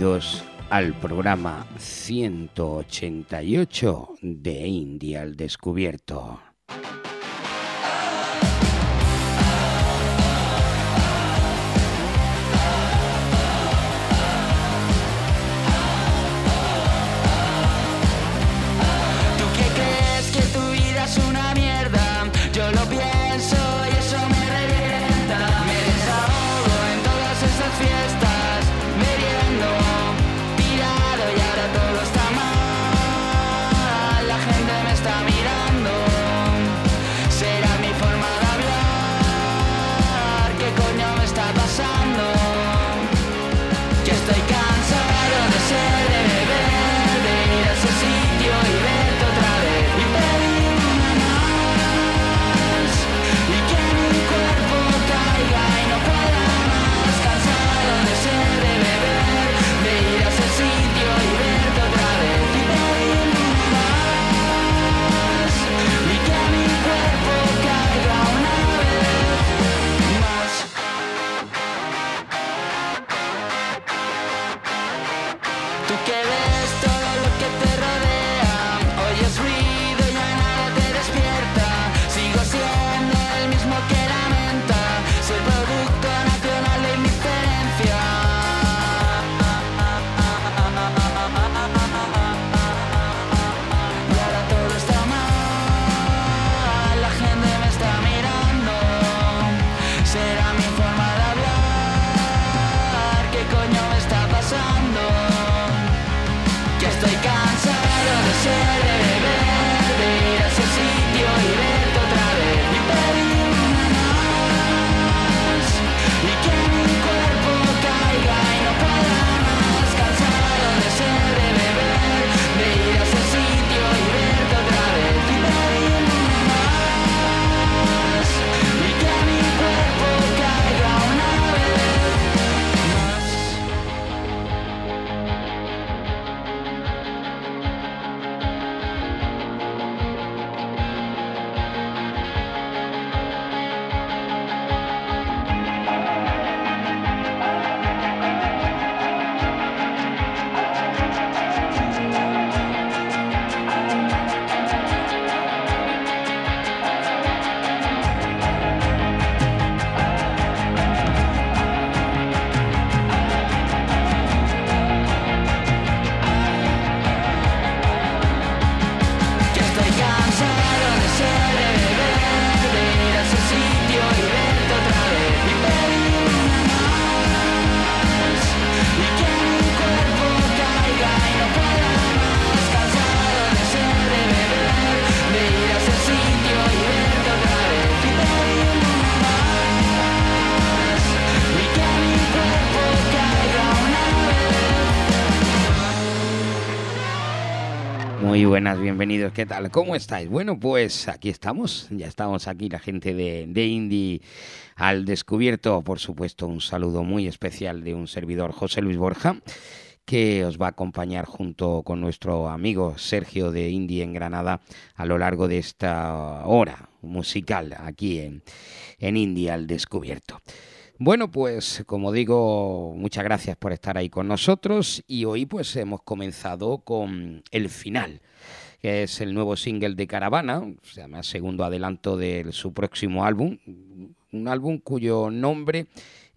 Bienvenidos al programa 188 de India al Descubierto. Muy buenas, bienvenidos. ¿Qué tal? ¿Cómo estáis? Bueno, pues aquí estamos. Ya estamos aquí, la gente de, de Indie al descubierto. Por supuesto, un saludo muy especial de un servidor, José Luis Borja, que os va a acompañar junto con nuestro amigo Sergio de Indie en Granada a lo largo de esta hora musical aquí en, en Indie al descubierto. Bueno, pues como digo, muchas gracias por estar ahí con nosotros y hoy pues hemos comenzado con el final, que es el nuevo single de Caravana, se llama segundo adelanto de su próximo álbum, un álbum cuyo nombre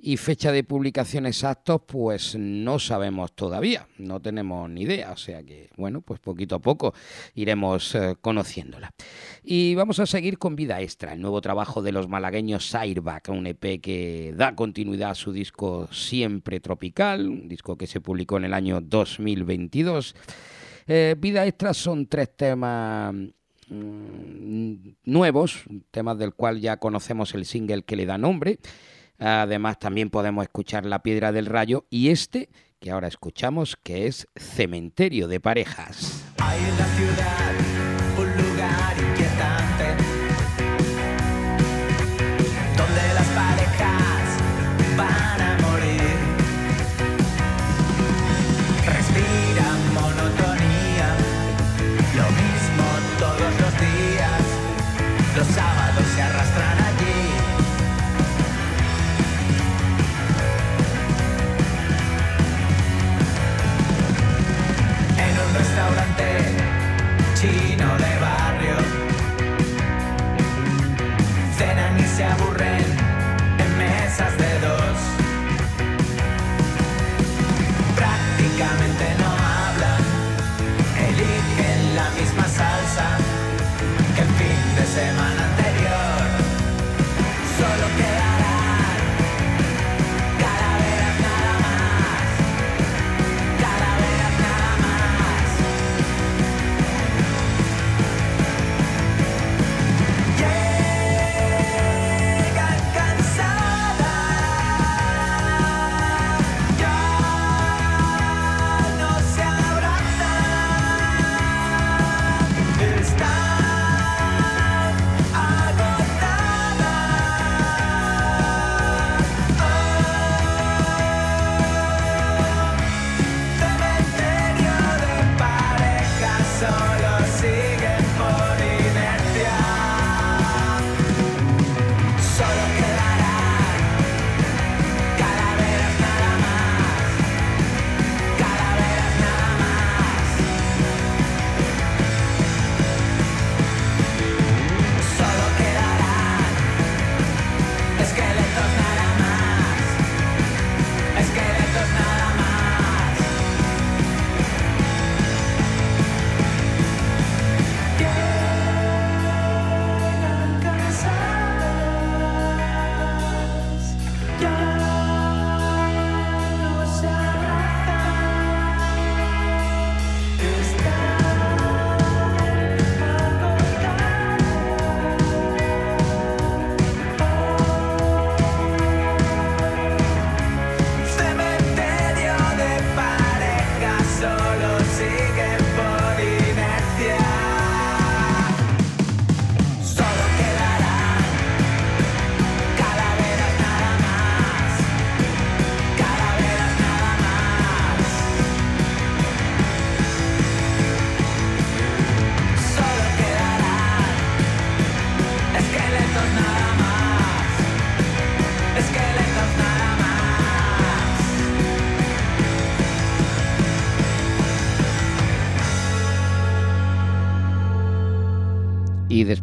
y fecha de publicación exactos pues no sabemos todavía, no tenemos ni idea, o sea que bueno, pues poquito a poco iremos eh, conociéndola. Y vamos a seguir con Vida Extra, el nuevo trabajo de los malagueños Sireback, un EP que da continuidad a su disco Siempre Tropical, un disco que se publicó en el año 2022. Eh, Vida Extra son tres temas mm, nuevos, temas del cual ya conocemos el single que le da nombre. Además también podemos escuchar La Piedra del Rayo y este que ahora escuchamos que es Cementerio de Parejas.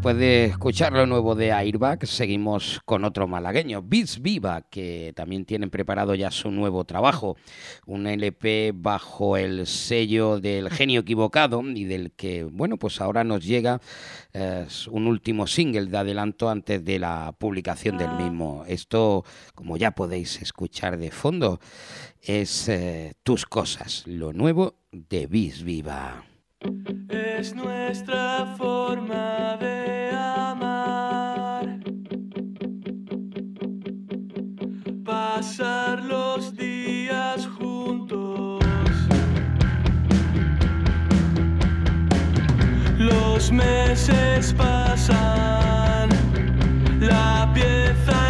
Después de escuchar lo nuevo de Airbag, seguimos con otro malagueño, Beats Viva, que también tienen preparado ya su nuevo trabajo, un LP bajo el sello del genio equivocado y del que, bueno, pues ahora nos llega eh, un último single de adelanto antes de la publicación del mismo. Esto, como ya podéis escuchar de fondo, es eh, Tus Cosas, lo nuevo de Beats Viva. Es nuestra forma de amar. Pasar los días juntos. Los meses pasan. La pieza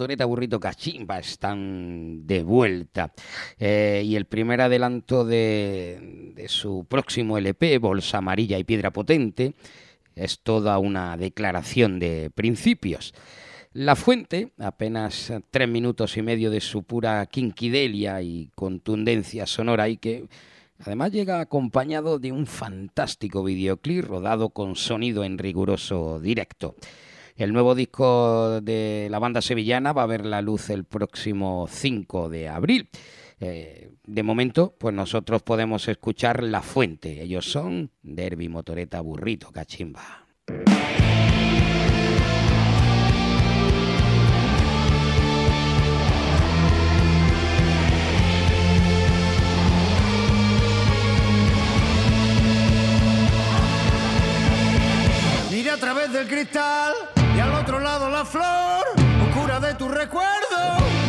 motoneta burrito cachimba están de vuelta. Eh, y el primer adelanto de, de su próximo LP, Bolsa Amarilla y Piedra Potente, es toda una declaración de principios. La Fuente, apenas tres minutos y medio de su pura quinquidelia y contundencia sonora y que además llega acompañado de un fantástico videoclip rodado con sonido en riguroso directo. El nuevo disco de la banda sevillana va a ver la luz el próximo 5 de abril. Eh, de momento, pues nosotros podemos escuchar La Fuente. Ellos son Derby, Motoreta, Burrito, Cachimba. Mira a través del cristal flor de tu recuerdo.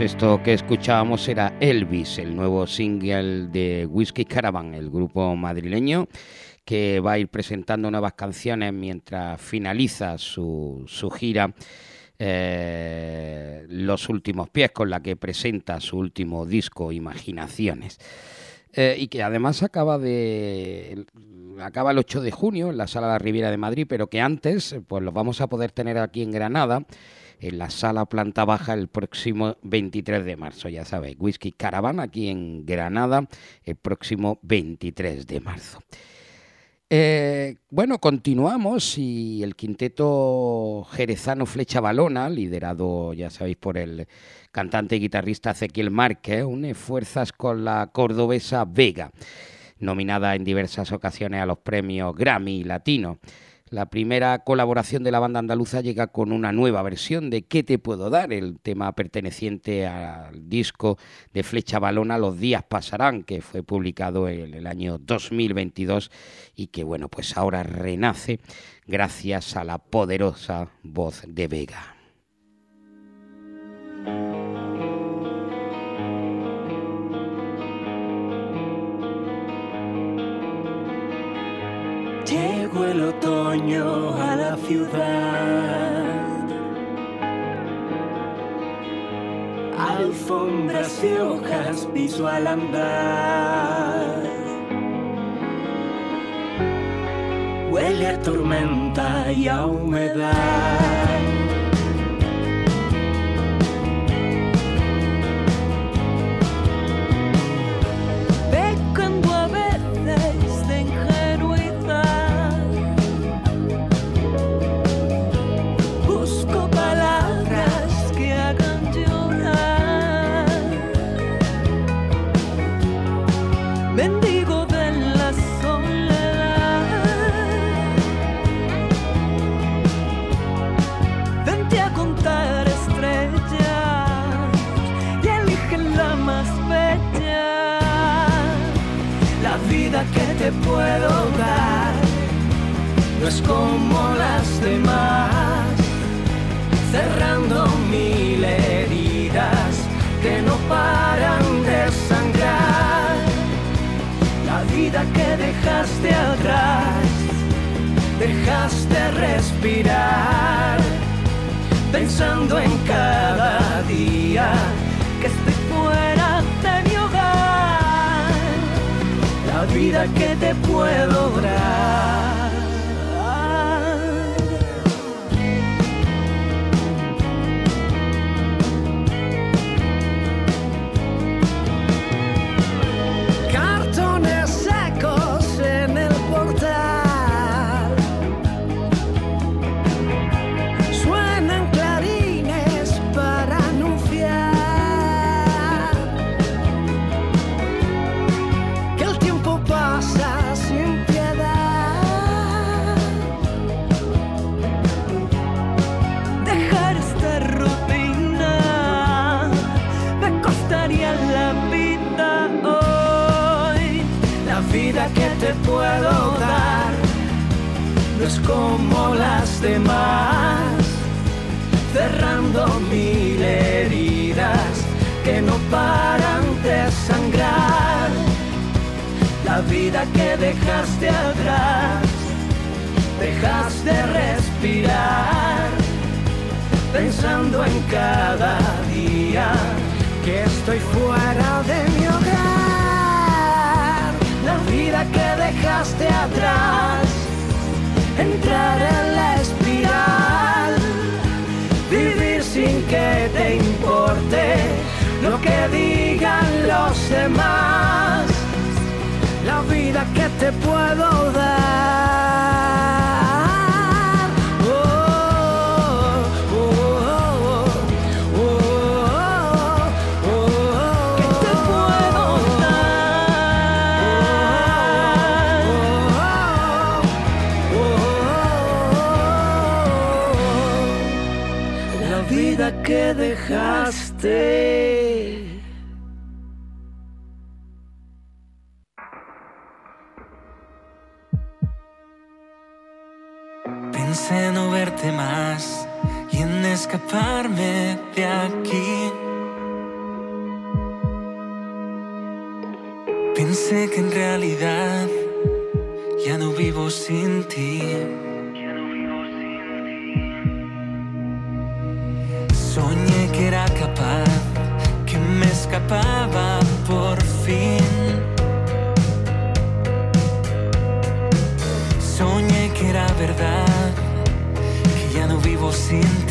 Pues esto que escuchábamos era Elvis, el nuevo single de Whiskey Caravan, el grupo madrileño que va a ir presentando nuevas canciones mientras finaliza su, su gira eh, Los Últimos Pies, con la que presenta su último disco, Imaginaciones. Eh, y que además acaba de acaba el 8 de junio en la sala de la Riviera de Madrid, pero que antes pues los vamos a poder tener aquí en Granada en la sala planta baja el próximo 23 de marzo, ya sabéis, Whisky Caravan aquí en Granada el próximo 23 de marzo. Eh, bueno, continuamos y el quinteto jerezano Flecha Balona, liderado, ya sabéis, por el cantante y guitarrista Ezequiel Márquez, une fuerzas con la cordobesa Vega, nominada en diversas ocasiones a los premios Grammy Latino. La primera colaboración de la banda andaluza llega con una nueva versión de ¿Qué te puedo dar? El tema perteneciente al disco de Flecha Balona Los días pasarán, que fue publicado en el año 2022 y que bueno, pues ahora renace gracias a la poderosa voz de Vega. llegó el otoño a la ciudad. Alfombras y hojas piso al andar. Huele a tormenta y a humedad. puedo dar no es como las demás, cerrando mil heridas que no paran de sangrar. La vida que dejaste atrás, dejaste respirar, pensando en cada día vida que te puedo dar. sin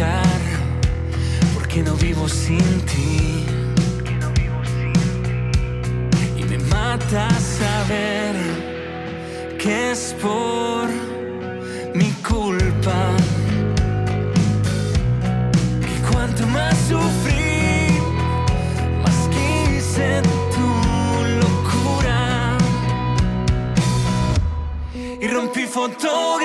explicar por qué no vivo sin ti. Y me mata saber que es por mi culpa. Y cuanto más sufrí, más quise tu locura. Y rompí fotos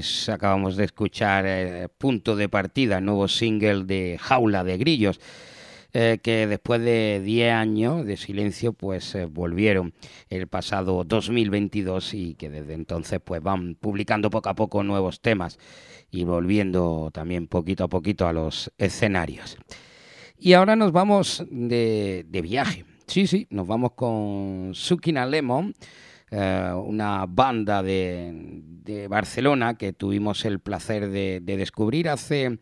Pues acabamos de escuchar eh, Punto de Partida, nuevo single de Jaula de Grillos, eh, que después de 10 años de silencio, pues eh, volvieron el pasado 2022 y que desde entonces pues van publicando poco a poco nuevos temas y volviendo también poquito a poquito a los escenarios. Y ahora nos vamos de, de viaje. Sí, sí, nos vamos con Sukina Lemon, eh, una banda de, de Barcelona que tuvimos el placer de, de descubrir hace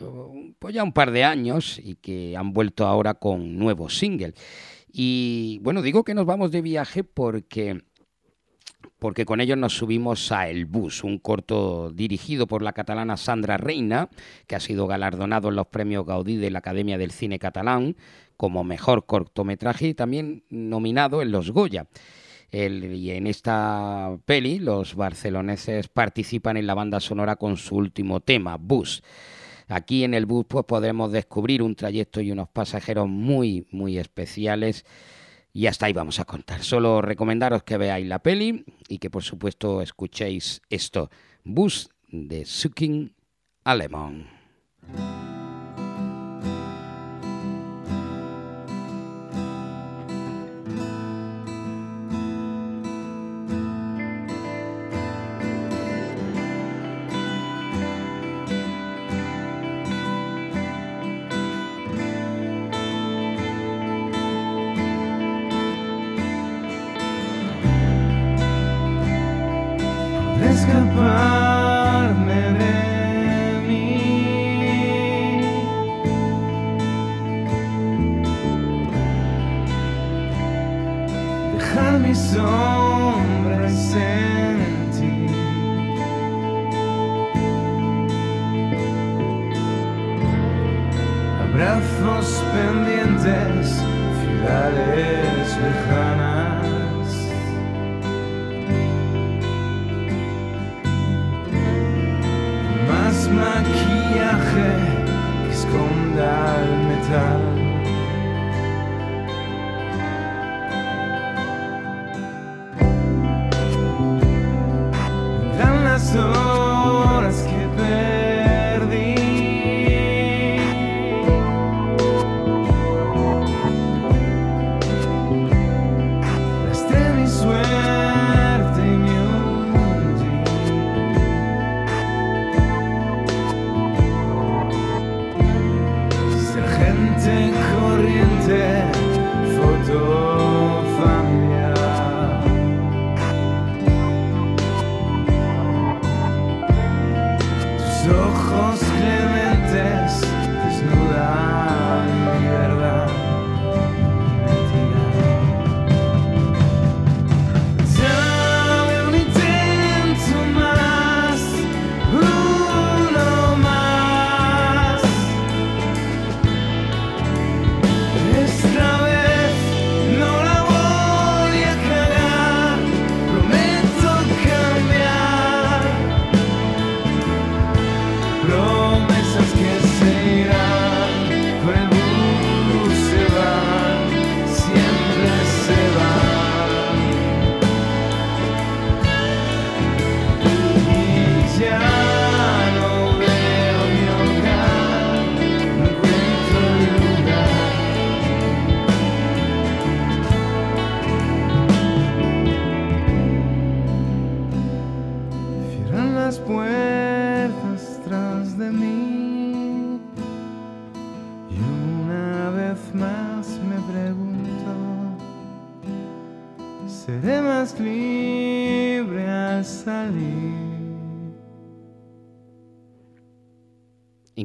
eh, pues ya un par de años y que han vuelto ahora con nuevo single. Y bueno, digo que nos vamos de viaje porque porque con ellos nos subimos a El Bus, un corto dirigido por la catalana Sandra Reina, que ha sido galardonado en los premios Gaudí de la Academia del Cine Catalán como mejor cortometraje y también nominado en los Goya. El- y en esta peli los barceloneses participan en la banda sonora con su último tema, Bus. Aquí en el bus pues podremos descubrir un trayecto y unos pasajeros muy muy especiales y hasta ahí vamos a contar. Solo recomendaros que veáis la peli y que por supuesto escuchéis esto, Bus de Sucking Alemán.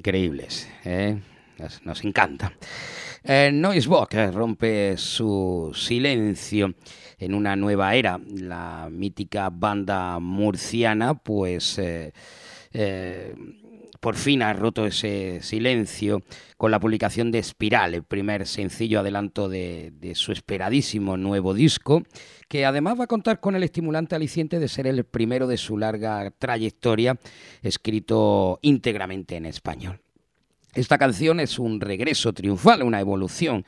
Increíbles, ¿eh? nos, encanta. Eh, eh, rompe su silencio en una nueva era. La mítica banda murciana, pues eh, por fin ha roto ese silencio con la publicación de Espiral, el primer sencillo adelanto de, su esperadísimo nuevo disco, que además va a contar con el estimulante aliciente de ser el primero de su larga trayectoria escrito íntegramente en español. Esta canción es un regreso triunfal, una evolución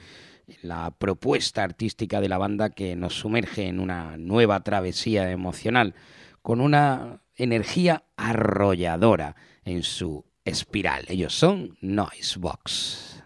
la propuesta artística de la banda que nos sumerge en una nueva travesía emocional con una energía arrolladora en su espiral. Ellos son Noisebox.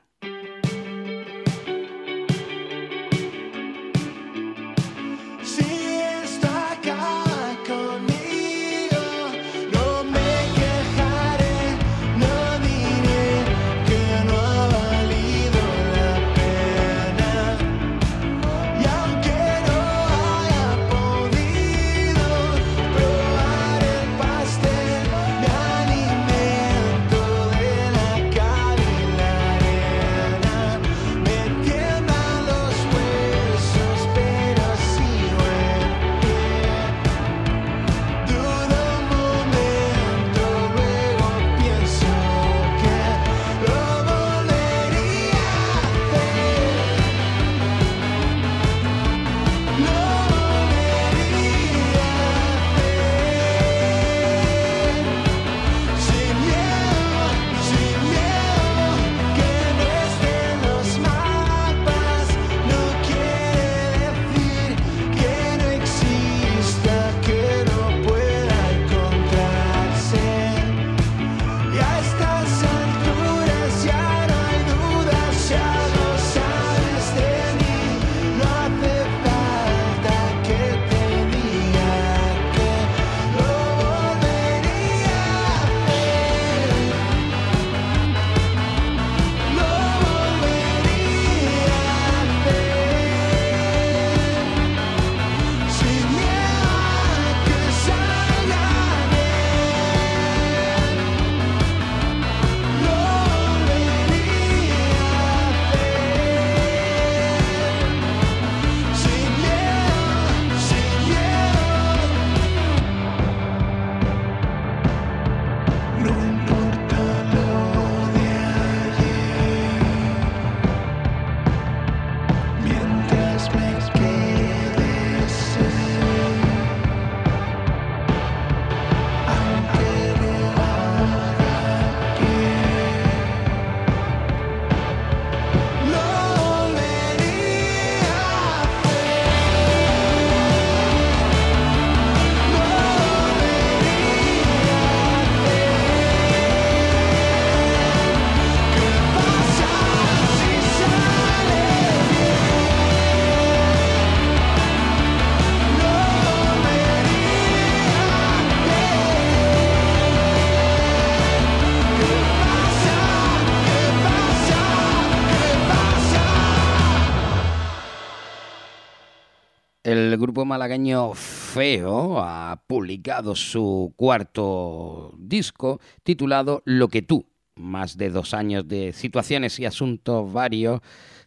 Malagueño Feo ha publicado su cuarto disco titulado Lo que tú, más de dos años de situaciones y asuntos varios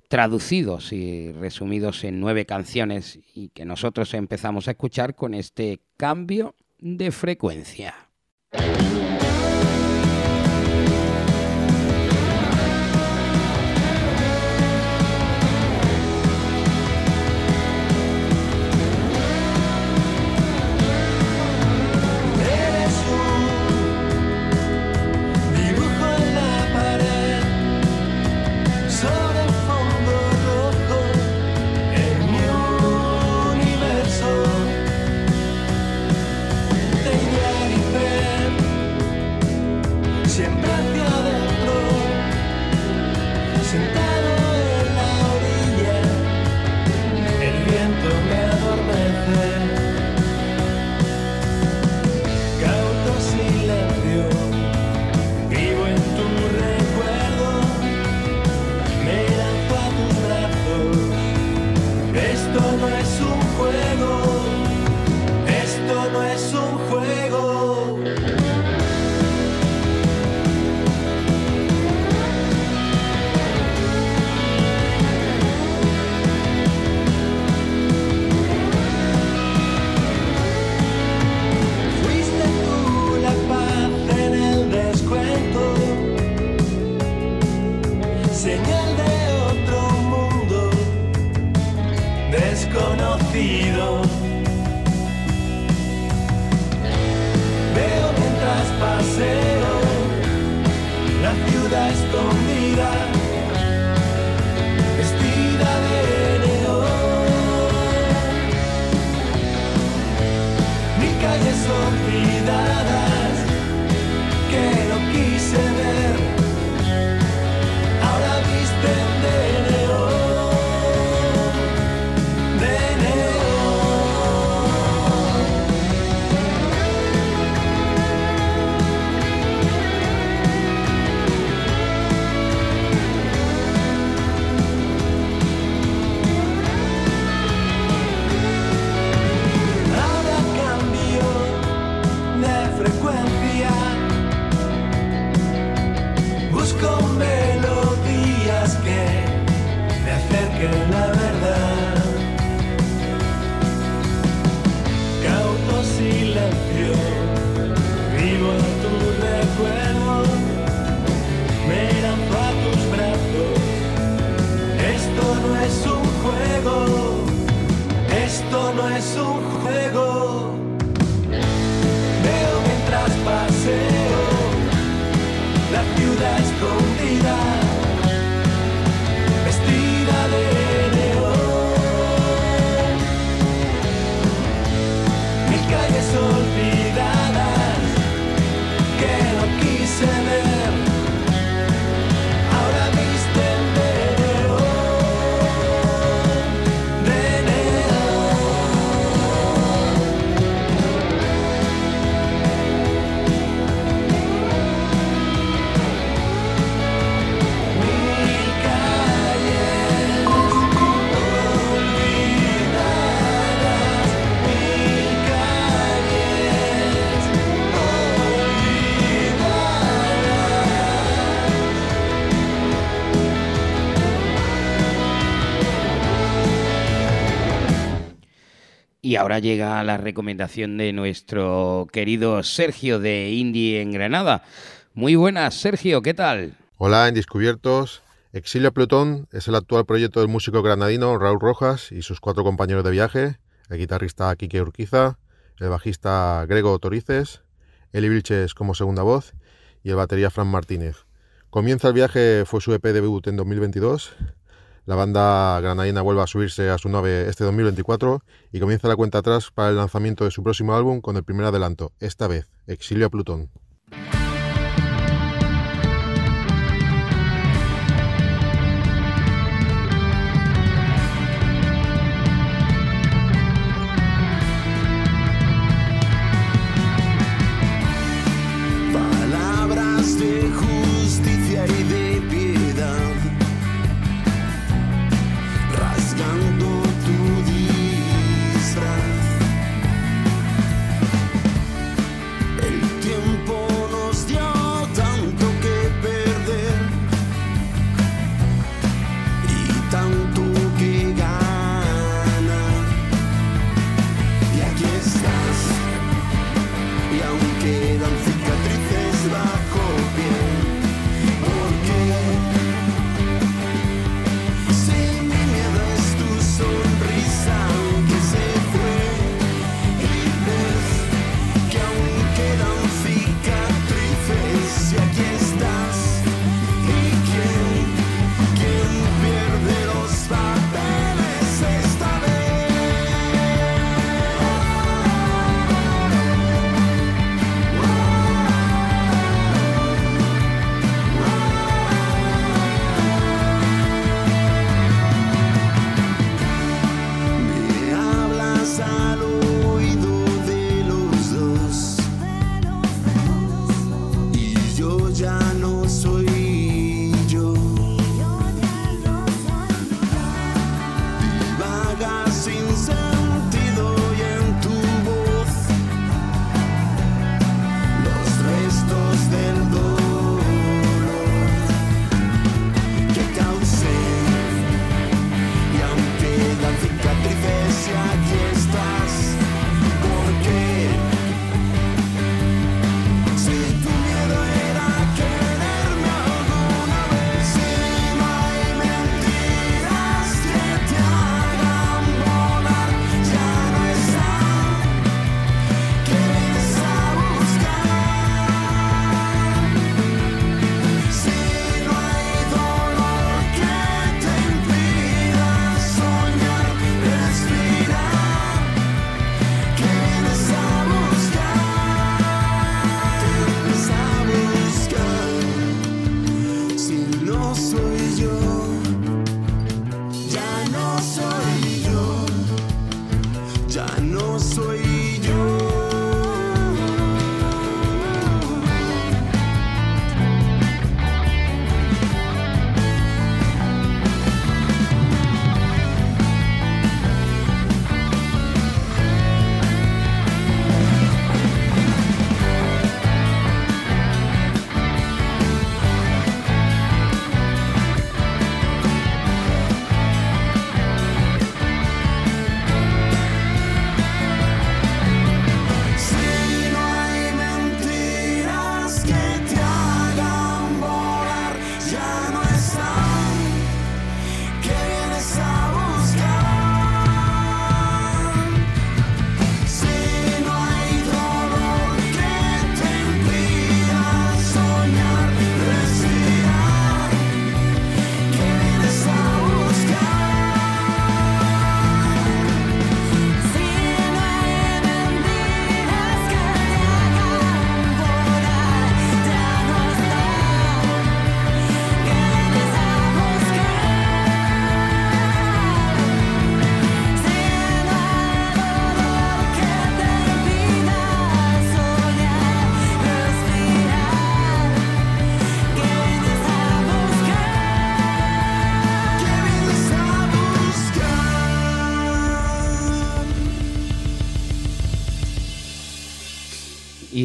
traducidos y resumidos en nueve canciones y que nosotros empezamos a escuchar con este cambio de frecuencia. Ahora llega la recomendación de nuestro querido Sergio de Indie en Granada. Muy buenas, Sergio, ¿qué tal? Hola, Indiscubiertos. Exilio Plutón es el actual proyecto del músico granadino Raúl Rojas y sus cuatro compañeros de viaje, el guitarrista Quique Urquiza, el bajista Grego Torices, Eli Vilches como segunda voz y el batería Fran Martínez. Comienza el viaje, fue su EP debut en 2022. La banda granadina vuelve a subirse a su nave este 2024 y comienza la cuenta atrás para el lanzamiento de su próximo álbum con el primer adelanto, esta vez, Exilio a Plutón.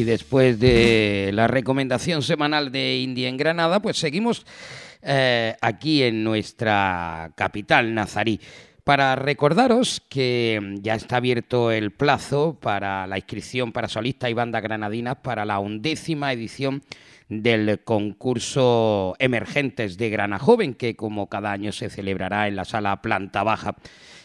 Después de la recomendación semanal de India en Granada, pues seguimos eh, aquí en nuestra capital nazarí. Para recordaros que ya está abierto el plazo para la inscripción para solistas y bandas granadinas para la undécima edición del concurso Emergentes de Grana Joven, que como cada año se celebrará en la sala planta baja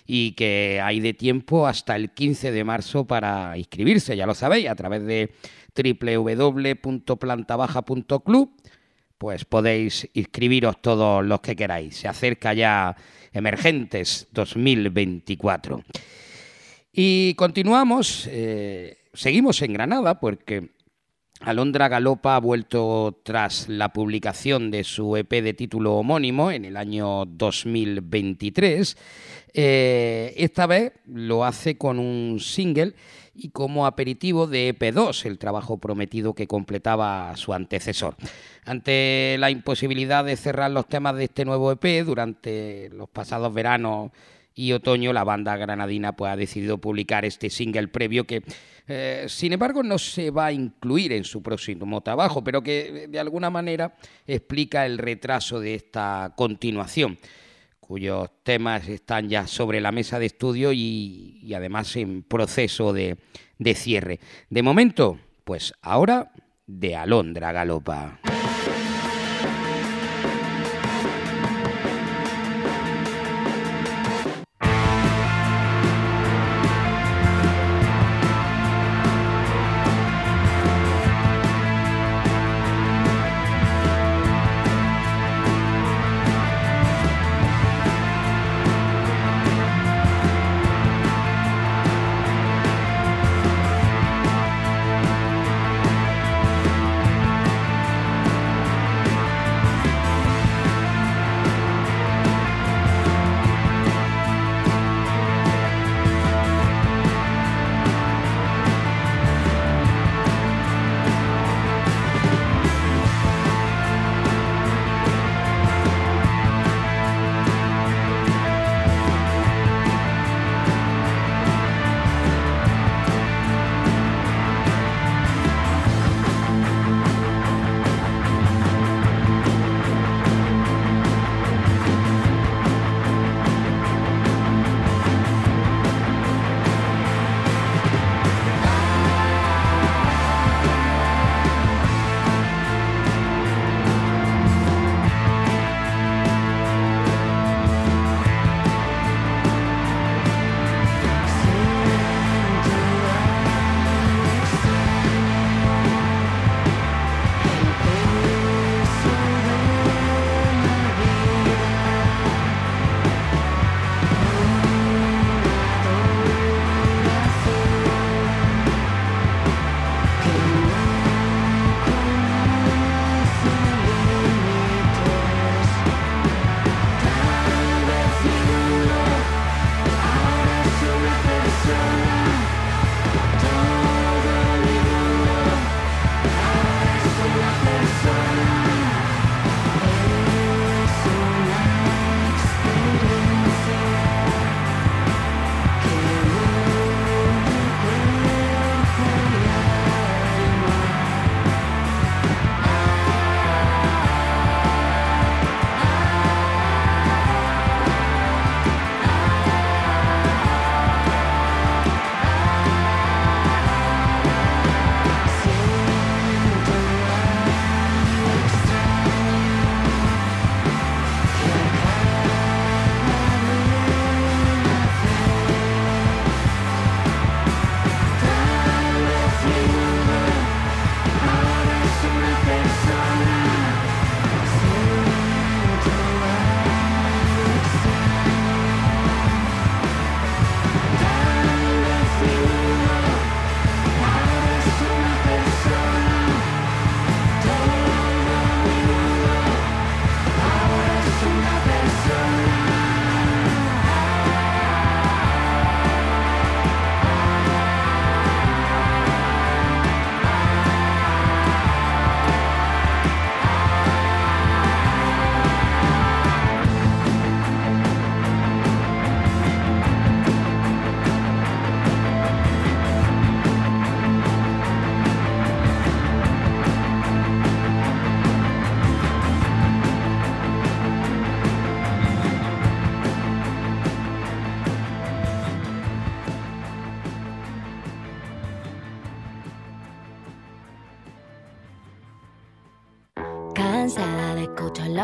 y que hay de tiempo hasta el 15 de marzo para inscribirse, ya lo sabéis, a través de www.plantabaja.club, pues podéis inscribiros todos los que queráis. Se acerca ya Emergentes 2024. Y continuamos, eh, seguimos en Granada porque Alondra Galopa ha vuelto tras la publicación de su EP de título homónimo en el año 2023. Eh, esta vez lo hace con un single y como aperitivo de EP2, el trabajo prometido que completaba su antecesor. Ante la imposibilidad de cerrar los temas de este nuevo EP durante los pasados veranos y otoño, la banda granadina pues, ha decidido publicar este single previo que, eh, sin embargo, no se va a incluir en su próximo trabajo, pero que de alguna manera explica el retraso de esta continuación cuyos temas están ya sobre la mesa de estudio y, además en proceso de, de cierre. De momento, pues ahora de Alondra Galopa.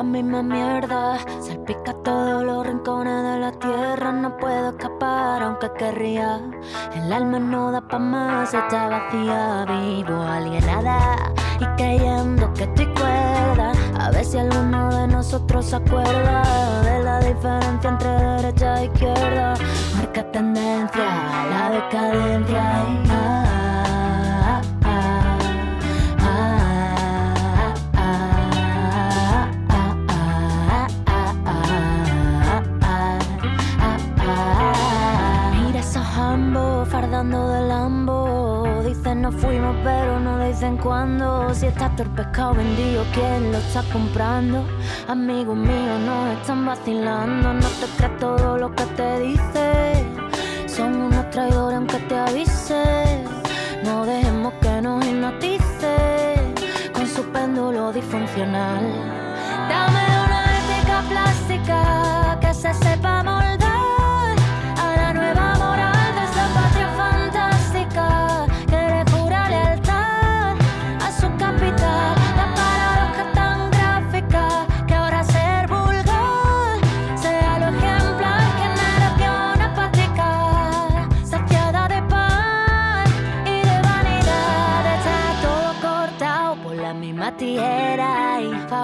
Misma mierda. Salpica todos los rincones de la tierra. No puedo escapar, aunque querría. El alma no da pa' más, está vacía. Vivo alienada y creyendo que estoy cuerda. A ver si alguno de nosotros se acuerda de la diferencia entre derecha e izquierda. Marca tendencia, la decadencia. y, ah, ambos fardando de lambo. Dicen nos fuimos, pero no dicen cuándo. Si está todo el pescado vendido, ¿quién lo está comprando? Amigos míos, no están vacilando. No te creas todo lo que te dice. Son unos traidores aunque te avise. No dejemos que nos hipnotice con su péndulo disfuncional. Dame una ética plástica que se sepa moldar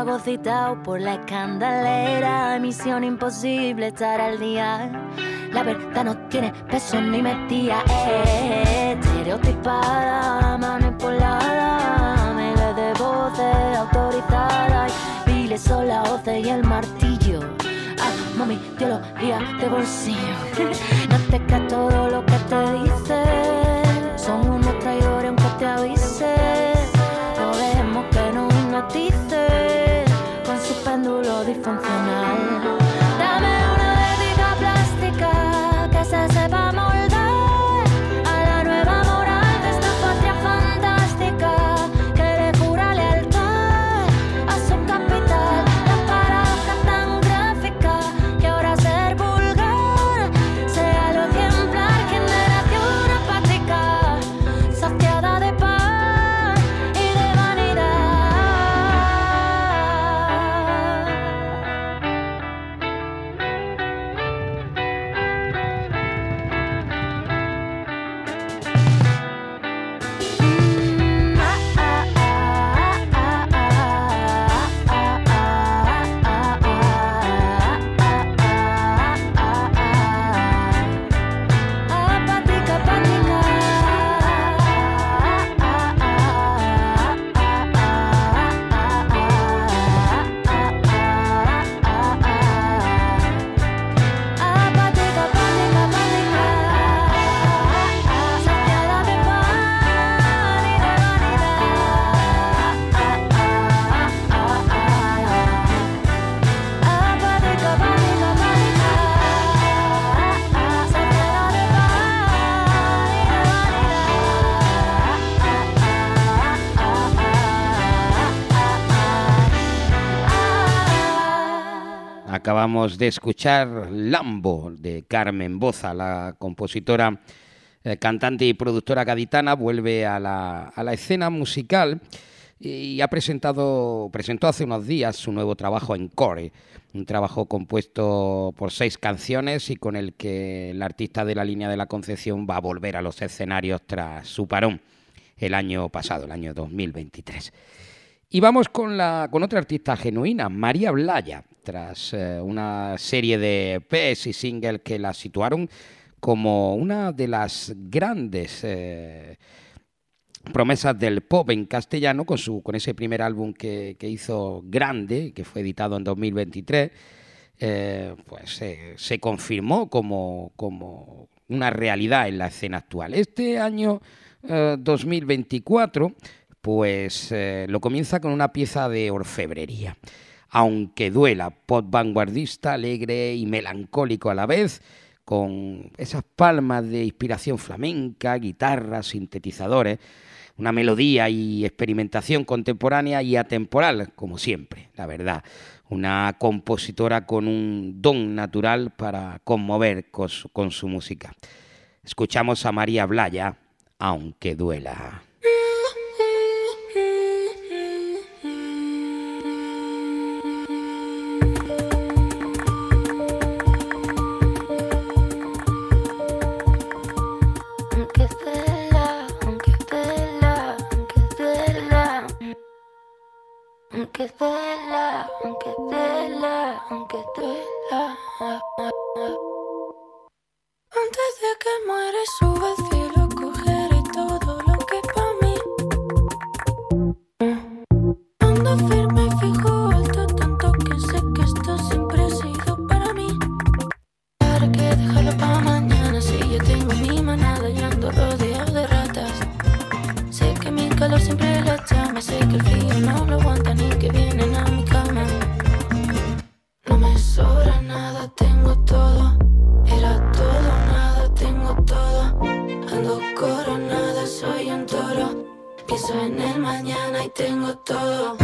fagocitado por la escandalera. Misión imposible estar al día. La verdad no tiene peso ni metía, eh, estereotipada, manipulada, miles de voces autorizadas, viles son hoces y el martillo. Ah, mami, teología de bolsillo. No te creas todo lo que te dice. funcional. Acabamos de escuchar Lambo de Carmen Boza, la compositora, eh, cantante y productora gaditana, vuelve a la, a la escena musical y ha presentado, presentó hace unos días su nuevo trabajo en Core, un trabajo compuesto por seis canciones y con el que el artista de la línea de la Concepción va a volver a los escenarios tras su parón el año pasado, el año 2023. Y vamos con, la, con otra artista genuina, María Blaya, tras eh, una serie de EPs y singles que la situaron como una de las grandes eh, promesas del pop en castellano, con, su, con ese primer álbum que, que hizo grande, que fue editado en 2023, eh, pues se confirmó como, como una realidad en la escena actual. Este año eh, 2024 pues lo comienza con una pieza de orfebrería. Aunque duela, pop vanguardista, alegre y melancólico a la vez, con esas palmas de inspiración flamenca, guitarras, sintetizadores, una melodía y experimentación contemporánea y atemporal, como siempre, la verdad. Una compositora con un don natural para conmover con su, con su música. Escuchamos a María Blaya, aunque duela. Aunque duela, aunque duela, aunque duela. Antes de que muera sube al cogeré todo lo que para mí. Ando firme, tengo todo.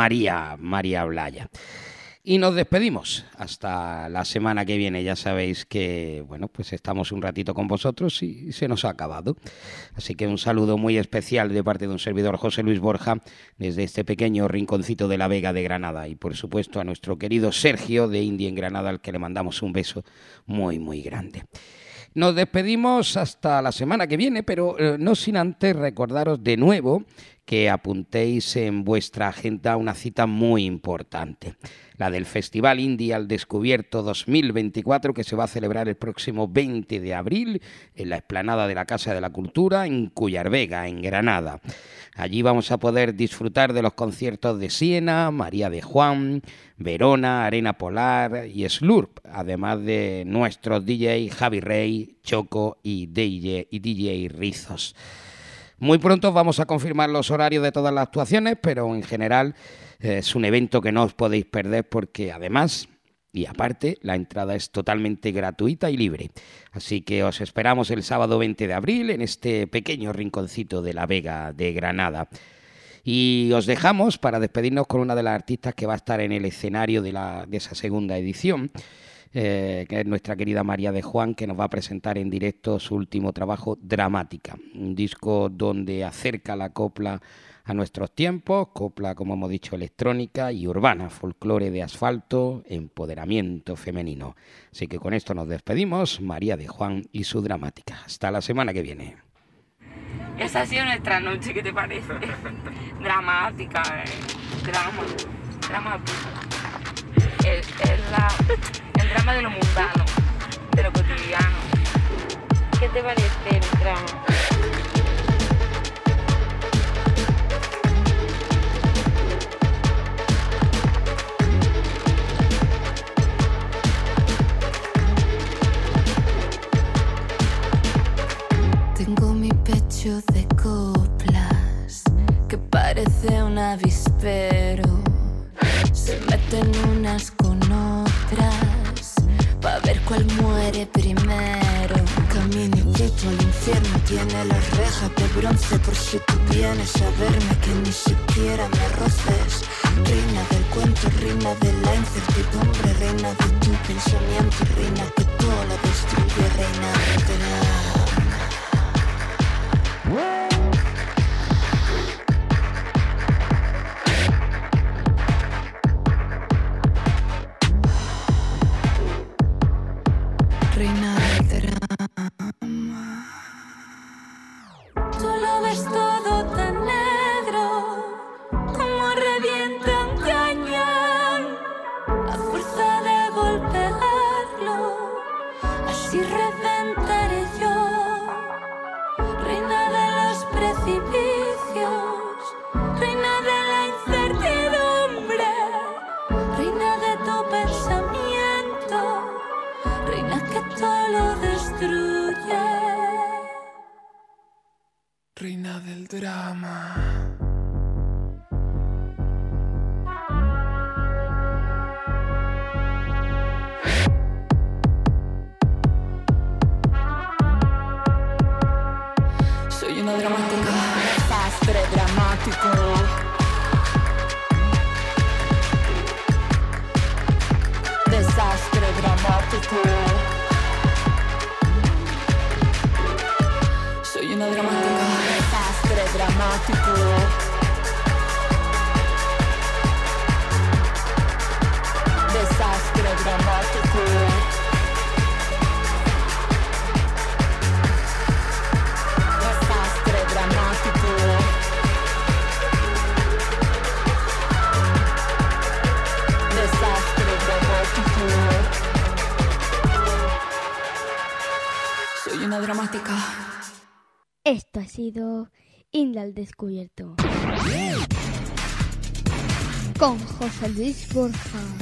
María, María Blaya. Y nos despedimos hasta la semana que viene. Ya sabéis que, bueno, pues estamos un ratito con vosotros y se nos ha acabado. Así que un saludo muy especial de parte de un servidor José Luis Borja desde este pequeño rinconcito de la Vega de Granada. Y por supuesto a nuestro querido Sergio de India en Granada, al que le mandamos un beso muy, muy grande. Nos despedimos hasta la semana que viene, pero eh, no sin antes recordaros de nuevo que apuntéis en vuestra agenda una cita muy importante, la del Festival Indie al Descubierto 2024 que se va a celebrar el próximo 20 de abril en la explanada de la Casa de la Cultura en Cuyarvega, en Granada. Allí vamos a poder disfrutar de los conciertos de Siena, María de Juan, Verona, Arena Polar y Slurp, además de nuestros DJ Javi Rey, Choco y DJ, y DJ Rizos. Muy pronto vamos a confirmar los horarios de todas las actuaciones, pero en general eh, es un evento que no os podéis perder porque además y aparte la entrada es totalmente gratuita y libre. Así que os esperamos el sábado 20 de abril en este pequeño rinconcito de la Vega de Granada. Y os dejamos para despedirnos con una de las artistas que va a estar en el escenario de, la, de esa segunda edición. Eh, que es nuestra querida María de Juan, que nos va a presentar en directo su último trabajo, Dramática, un disco donde acerca la copla a nuestros tiempos, copla, como hemos dicho, electrónica y urbana, folclore de asfalto, empoderamiento femenino. Así que con esto nos despedimos, María de Juan y su Dramática. Hasta la semana que viene. Esa ha sido nuestra noche, ¿qué te parece? Dramática, eh. drama, drama el, la- drama de lo mundano, de lo cotidiano. ¿Qué te parece el drama? Tengo mi pecho de coplas que parece un avispero. Se meten unas con pa ver cuál muere primero. Caminito al infierno tiene las rejas de bronce por si tú vienes a verme que ni siquiera me roces. Reina del cuento, reina de la incertidumbre, reina de tu pensamiento, reina que todo lo destruye, reina de la... sido Inda al descubierto. Con José Luis Borja.